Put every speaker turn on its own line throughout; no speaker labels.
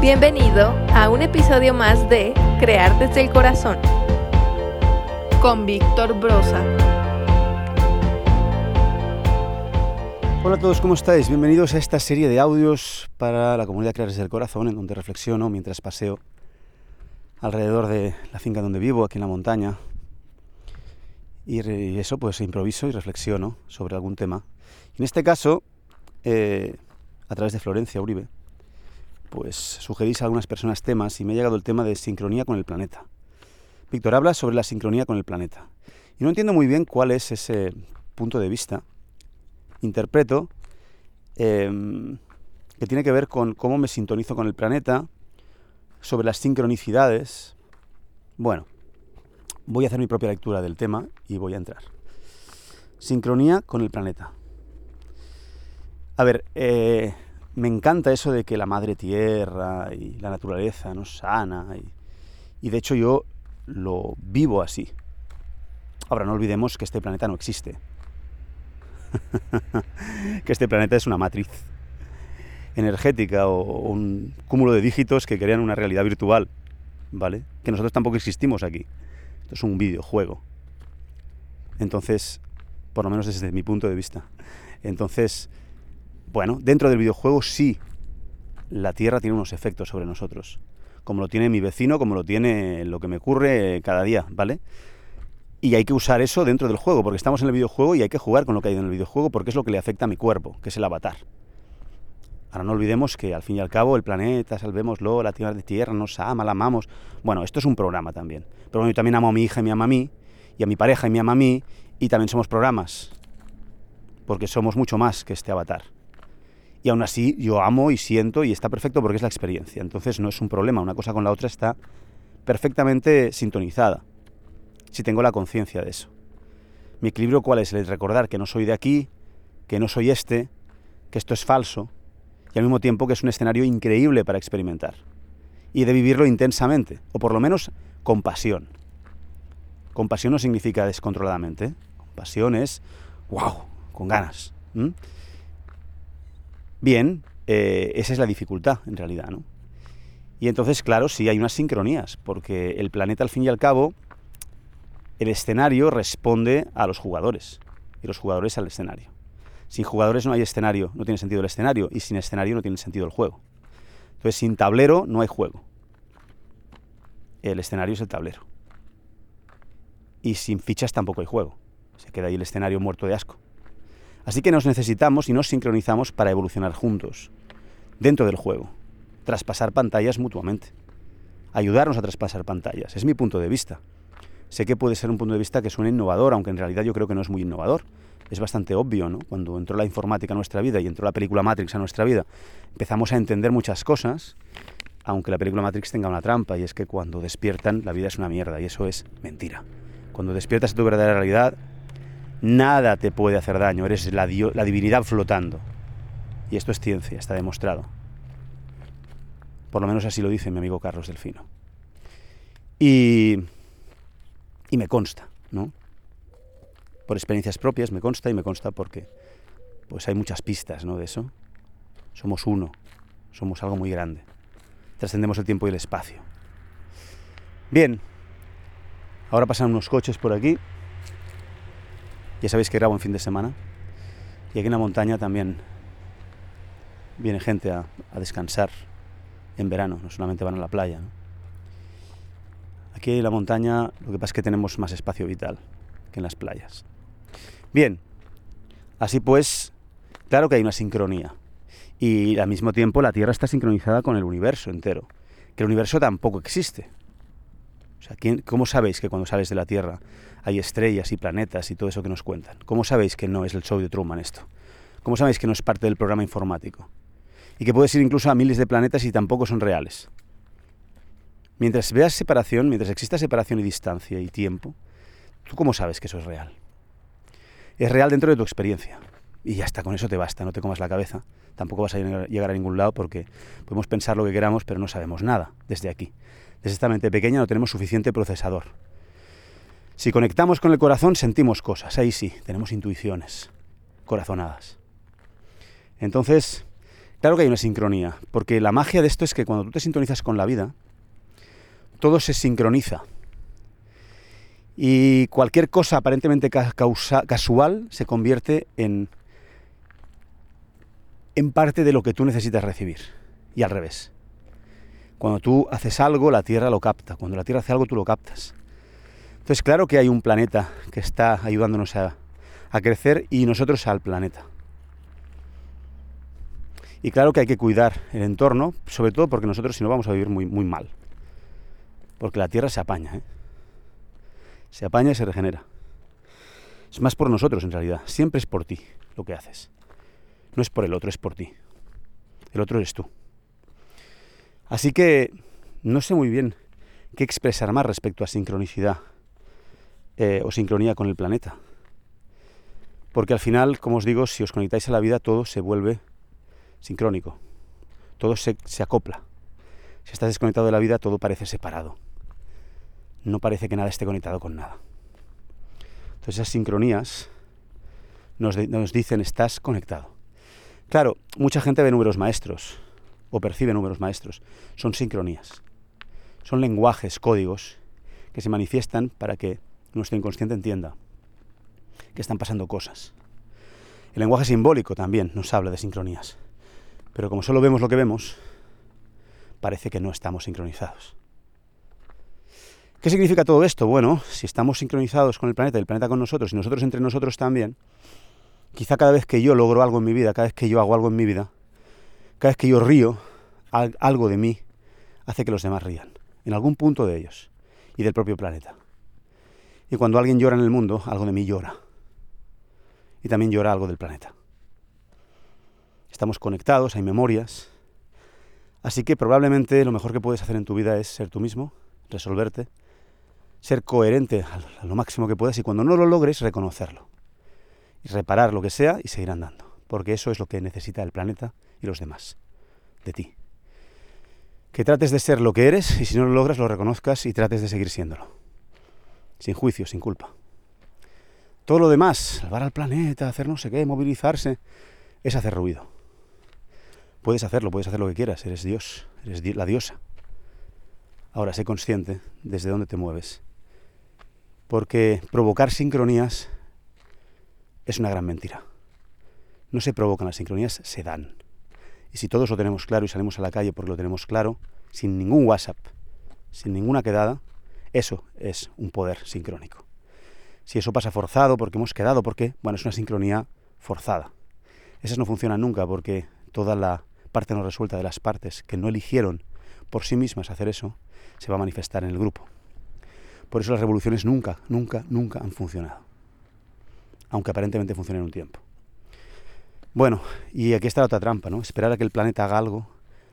Bienvenido a un episodio más de Crear desde el Corazón con Víctor Brosa.
Hola a todos, ¿cómo estáis? Bienvenidos a esta serie de audios para la comunidad Crear desde el Corazón, en donde reflexiono mientras paseo alrededor de la finca donde vivo, aquí en la montaña. Y eso, pues improviso y reflexiono sobre algún tema. En este caso, eh, a través de Florencia Uribe, pues sugerís a algunas personas temas y me ha llegado el tema de sincronía con el planeta. Víctor habla sobre la sincronía con el planeta. Y no entiendo muy bien cuál es ese punto de vista. Interpreto em, que tiene que ver con cómo me sintonizo con el planeta, sobre las sincronicidades. Bueno, voy a hacer mi propia lectura del tema y voy a entrar. Sincronía con el planeta. A ver, eh, me encanta eso de que la madre tierra y la naturaleza nos sana y, de hecho yo lo vivo así. Ahora no olvidemos que este planeta no existe. que este planeta es una matriz energética o, un cúmulo de dígitos que crean una realidad virtual, ¿vale? Que nosotros tampoco existimos aquí. Esto es un videojuego. Entonces, por lo menos desde mi punto de vista. Entonces, bueno, dentro del videojuego sí, la Tierra tiene unos efectos sobre nosotros, como lo tiene mi vecino, como lo tiene lo que me ocurre cada día, ¿vale? Y hay que usar eso dentro del juego, porque estamos en el videojuego y hay que jugar con lo que hay en el videojuego, porque es lo que le afecta a mi cuerpo, que es el avatar. Ahora no olvidemos que al fin y al cabo el planeta, salvémoslo, la tierra de tierra, nos ama, la amamos. Bueno, esto es un programa también. Pero bueno, yo también amo a mi hija y me ama a mí, y a mi pareja y me ama a mí, y también somos programas, porque somos mucho más que este avatar y aún así yo amo y siento y está perfecto porque es la experiencia. Entonces no es un problema, una cosa con la otra está perfectamente sintonizada, si tengo la conciencia de eso. Mi equilibrio cuál es? El recordar que no soy de aquí, que no soy este, que esto es falso, y al mismo tiempo que es un escenario increíble para experimentar. Y de vivirlo intensamente, o por lo menos con pasión. Compasión no significa descontroladamente. Compasión es, wow, con ganas. Bien, eh, esa es la dificultad en realidad, ¿no? Y entonces, claro, sí hay unas sincronías, porque el planeta al fin y al cabo, el escenario responde a los jugadores y los jugadores al escenario. Sin jugadores no hay escenario, no tiene sentido el escenario, y sin escenario no tiene sentido el juego. Entonces, sin tablero no hay juego. El escenario es el tablero. Y sin fichas tampoco hay juego. Se queda ahí el escenario muerto de asco. Así que nos necesitamos y nos sincronizamos para evolucionar juntos, dentro del juego, traspasar pantallas mutuamente, ayudarnos a traspasar pantallas. Es mi punto de vista. Sé que puede ser un punto de vista que suene innovador, aunque en realidad yo creo que no es muy innovador. Es bastante obvio, ¿no? Cuando entró la informática a nuestra vida y entró la película Matrix a nuestra vida, empezamos a entender muchas cosas, aunque la película Matrix tenga una trampa, y es que cuando despiertan la vida es una mierda, y eso es mentira. Cuando despiertas a tu verdadera realidad, Nada te puede hacer daño, eres la, divinidad flotando. Y esto es ciencia, está demostrado. Por lo menos así lo dice mi amigo Carlos Delfino. Y, y me consta, ¿no? Por experiencias propias me consta y me consta porque pues hay muchas pistas ¿no? de eso. Somos uno, somos algo muy grande. Trascendemos el tiempo y el espacio. Bien, ahora pasan unos coches por aquí. Ya sabéis que grabo en fin de semana. Y aquí en la montaña también viene gente a, descansar en verano, no solamente van a la playa. Aquí en la montaña lo que pasa es que tenemos más espacio vital que en las playas. Bien, así pues, claro que hay una sincronía. Y al mismo tiempo la Tierra está sincronizada con el universo entero. Que el universo tampoco existe. ¿Cómo sabéis que cuando sales de la Tierra hay estrellas y planetas y todo eso que nos cuentan? ¿Cómo sabéis que no es el show de Truman esto? ¿Cómo sabéis que no es parte del programa informático? Y que puedes ir incluso a miles de planetas y tampoco son reales. Mientras veas separación, mientras exista separación y distancia y tiempo, ¿tú cómo sabes que eso es real? Es real dentro de tu experiencia. Y ya está, con eso te basta, no te comas la cabeza. Tampoco vas a llegar a ningún lado porque podemos pensar lo que queramos, pero no sabemos nada desde aquí esta mente pequeña no tenemos suficiente procesador. Si conectamos con el corazón sentimos cosas, ahí sí, tenemos intuiciones, corazonadas. Entonces, Claro que hay una sincronía, porque la magia de esto es que cuando tú te sintonizas con la vida, todo se sincroniza. Y cualquier cosa aparentemente casual se convierte en, en parte de lo que tú necesitas recibir. Y al revés. Cuando tú haces algo, la Tierra lo capta. Cuando la Tierra hace algo, tú lo captas. Entonces, claro que hay un planeta que está ayudándonos a, a crecer y nosotros al planeta. Y claro que hay que cuidar el entorno, sobre todo porque nosotros si no vamos a vivir muy, muy mal. Porque la tierra se apaña, ¿eh? Se apaña y se regenera. Es más por nosotros en realidad. Siempre es por ti lo que haces. No es por el otro, es por ti. El otro eres tú. Así que no sé muy bien qué expresar más respecto a sincronicidad eh, o sincronía con el planeta. Porque al final, como os digo, si os conectáis a la vida, todo se vuelve sincrónico. Todo se, acopla. Si estás desconectado de la vida, todo parece separado. No parece que nada esté conectado con nada. Entonces esas sincronías nos, nos dicen estás conectado. Claro, mucha gente ve números maestros o percibe números maestros. Son sincronías. Son lenguajes, códigos que se manifiestan para que nuestro inconsciente entienda que están pasando cosas. El lenguaje simbólico también nos habla de sincronías. Pero como solo vemos lo que vemos, parece que no estamos sincronizados. ¿Qué significa todo esto? Bueno, si estamos sincronizados con el planeta el planeta con nosotros y nosotros entre nosotros también, quizá cada vez que yo logro algo en mi vida, cada vez que yo hago algo en mi vida, cada vez que yo río, algo de mí hace que los demás rían, en algún punto de ellos y del propio planeta. Y cuando alguien llora en el mundo, algo de mí llora. Y también llora algo del planeta estamos conectados, hay memorias. Así que probablemente lo mejor que puedes hacer en tu vida es ser tú mismo, resolverte, ser coherente a lo máximo que puedas y cuando no lo logres, reconocerlo. Y reparar lo que sea y seguir andando. Porque eso es lo que necesita el planeta y los demás, de ti. Que trates de ser lo que eres y si no lo logras, lo reconozcas y trates de seguir siéndolo. Sin juicio, sin culpa. Todo lo demás, salvar al planeta, hacer no sé qué, movilizarse, es hacer ruido. Puedes hacerlo, puedes hacer lo que quieras, eres Dios, eres la diosa. Ahora, sé consciente desde dónde te mueves. Porque provocar sincronías es una gran mentira. No se provocan las sincronías, se dan. Y si todos lo tenemos claro y salimos a la calle porque lo tenemos claro, sin ningún WhatsApp, sin ninguna quedada, eso es un poder sincrónico. Si eso pasa forzado porque hemos quedado, porque, bueno, es una sincronía forzada. Esas no funcionan nunca porque toda la parte no resuelta de las partes que no eligieron por sí mismas hacer eso, se va a manifestar en el grupo. Por eso las revoluciones nunca, nunca, nunca han funcionado. Aunque aparentemente funcionen un tiempo. Bueno, y aquí está la otra trampa, ¿no? Esperar a que el planeta haga algo,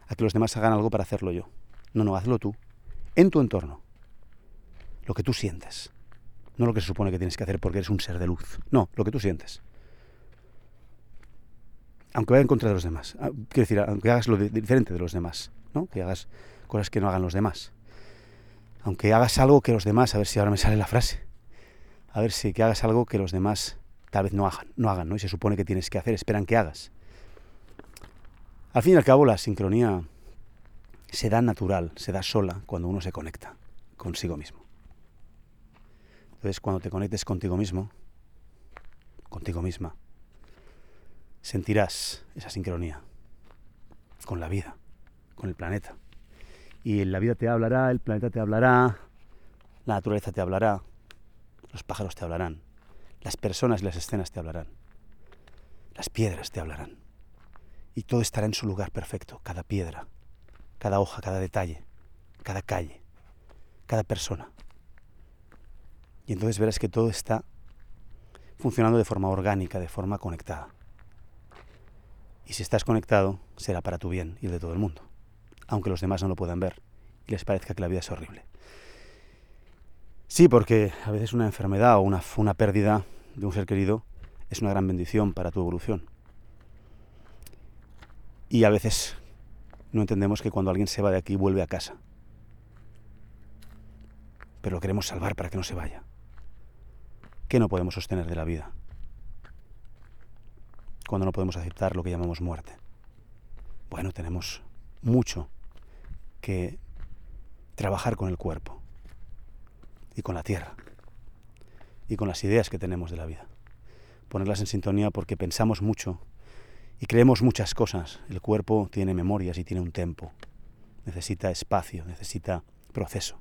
a que los demás hagan algo para hacerlo yo. No, no, hazlo tú, en tu entorno. Lo que tú sientes. No lo que se supone que tienes que hacer porque eres un ser de luz. No, lo que tú sientes aunque vaya en contra de los demás. Ah, quiero decir, aunque hagas lo diferente de los demás, ¿no? Que hagas cosas que no hagan los demás. Aunque hagas algo que los demás, a ver si ahora me sale la frase, a ver si que hagas algo que los demás tal vez no hagan, no. Y se supone que tienes que hacer, esperan que hagas. Al fin y al cabo, la sincronía se da natural, se da sola cuando uno se conecta consigo mismo. Entonces, cuando te conectes contigo mismo, contigo misma, sentirás esa sincronía con la vida, con el planeta. Y la vida te hablará, el planeta te hablará, la naturaleza te hablará, los pájaros te hablarán, las personas y las escenas te hablarán, las piedras te hablarán. Y todo estará en su lugar perfecto, cada piedra, cada hoja, cada detalle, cada calle, cada persona. Y entonces verás que todo está funcionando de forma orgánica, de forma conectada. Y si estás conectado, será para tu bien y el de todo el mundo, aunque los demás no lo puedan ver y les parezca que la vida es horrible. Sí, porque a veces una enfermedad o una, una pérdida de un ser querido es una gran bendición para tu evolución. Y a veces no entendemos que cuando alguien se va de aquí vuelve a casa. Pero lo queremos salvar para que no se vaya. ¿Qué no podemos sostener de la vida? cuando no podemos aceptar lo que llamamos muerte. Bueno, tenemos mucho que trabajar con el cuerpo y con la tierra y con las ideas que tenemos de la vida. Ponerlas en sintonía porque pensamos mucho y creemos muchas cosas. El cuerpo tiene memorias y tiene un tempo. Necesita espacio, necesita proceso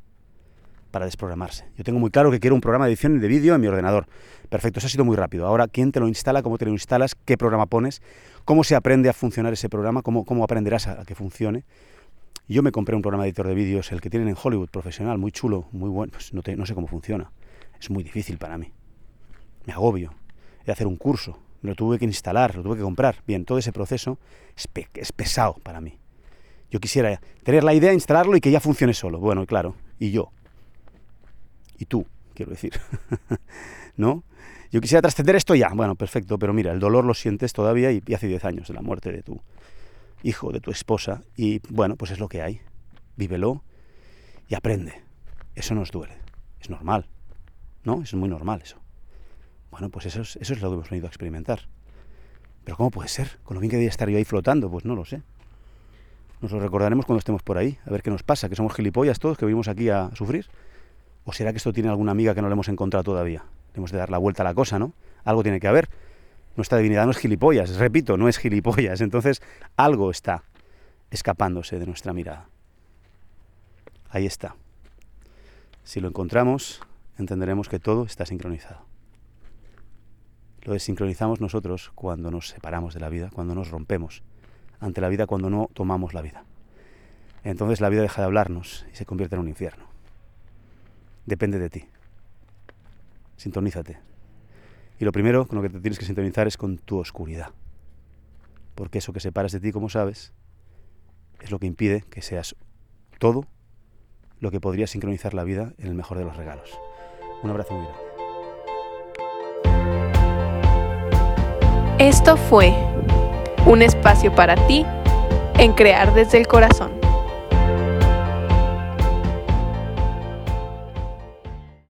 para desprogramarse. Yo tengo muy claro que quiero un programa de edición de vídeo en mi ordenador. Perfecto, eso ha sido muy rápido. Ahora, ¿quién te lo instala? ¿Cómo te lo instalas? ¿Qué programa pones? ¿Cómo se aprende a funcionar ese programa? ¿Cómo, cómo aprenderás a, que funcione? Yo me compré un programa de editor de vídeos, el que tienen en Hollywood, profesional, muy chulo, muy bueno. Pues no sé cómo funciona. Es muy difícil para mí. Me agobio. He de hacer un curso. Me lo tuve que instalar, lo tuve que comprar. Bien, todo ese proceso es, es pesado para mí. Yo quisiera tener la idea, instalarlo y que ya funcione solo. Bueno, claro. Y yo, y tú, quiero decir. ¿No? Yo quisiera trascender esto ya. Bueno, perfecto, pero mira, el dolor lo sientes todavía y, hace 10 años de la muerte de tu hijo, de tu esposa. Y bueno, pues es lo que hay. Vívelo y aprende. Eso nos duele. Es normal. ¿No? Es muy normal eso. Bueno, pues eso es, eso es lo que hemos venido a experimentar. Pero ¿cómo puede ser? Con lo bien que debería estar yo ahí flotando, pues no lo sé. Nos lo recordaremos cuando estemos por ahí, a ver qué nos pasa, que somos gilipollas todos, que venimos aquí a sufrir. ¿O será que esto tiene alguna amiga que no le hemos encontrado todavía? Tenemos de dar la vuelta a la cosa, ¿no? Algo tiene que haber. Nuestra divinidad no es gilipollas, repito, no es gilipollas. Entonces, algo está escapándose de nuestra mirada. Ahí está. Si lo encontramos, entenderemos que todo está sincronizado. Lo desincronizamos nosotros cuando nos separamos de la vida, cuando nos rompemos ante la vida, cuando no tomamos la vida. Entonces la vida deja de hablarnos y se convierte en un infierno depende de ti. Sintonízate. Y lo primero con lo que te tienes que sintonizar es con tu oscuridad. Porque eso que separas de ti, como sabes, es lo que impide que seas todo lo que podría sincronizar la vida en el mejor de los regalos. Un abrazo muy grande.
Esto fue un espacio para ti en crear desde el corazón.